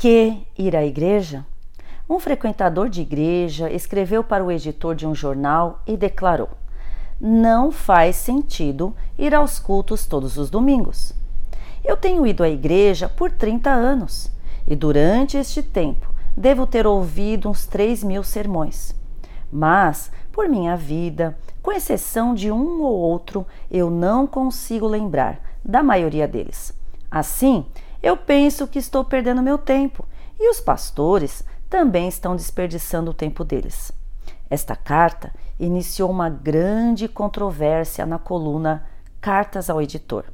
que ir à igreja? Um frequentador de igreja escreveu para o editor de um jornal e declarou: Não faz sentido ir aos cultos todos os domingos. Eu tenho ido à igreja por 30 anos e durante este tempo devo ter ouvido uns 3 mil sermões. Mas, por minha vida, com exceção de um ou outro, eu não consigo lembrar da maioria deles. Assim, eu penso que estou perdendo meu tempo e os pastores também estão desperdiçando o tempo deles. Esta carta iniciou uma grande controvérsia na coluna Cartas ao Editor.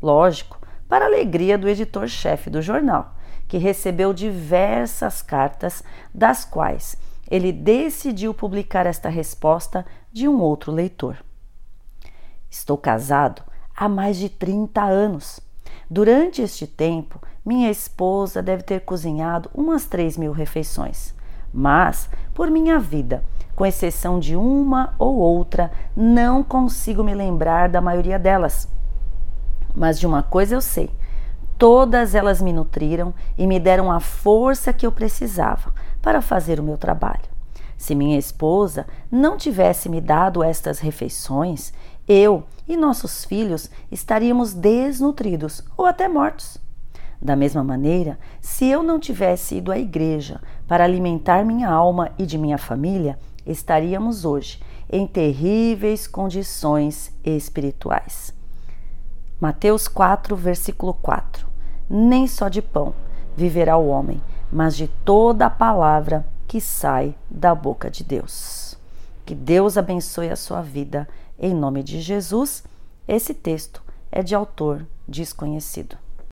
Lógico, para alegria do editor-chefe do jornal, que recebeu diversas cartas, das quais ele decidiu publicar esta resposta de um outro leitor. Estou casado há mais de 30 anos. Durante este tempo, minha esposa deve ter cozinhado umas 3 mil refeições. Mas, por minha vida, com exceção de uma ou outra, não consigo me lembrar da maioria delas. Mas de uma coisa eu sei: todas elas me nutriram e me deram a força que eu precisava para fazer o meu trabalho. Se minha esposa não tivesse me dado estas refeições, eu e nossos filhos estaríamos desnutridos ou até mortos. Da mesma maneira, se eu não tivesse ido à igreja para alimentar minha alma e de minha família, estaríamos hoje em terríveis condições espirituais. Mateus 4, versículo 4. Nem só de pão viverá o homem, mas de toda a palavra que sai da boca de Deus. Que Deus abençoe a sua vida em nome de Jesus, esse texto é de autor desconhecido.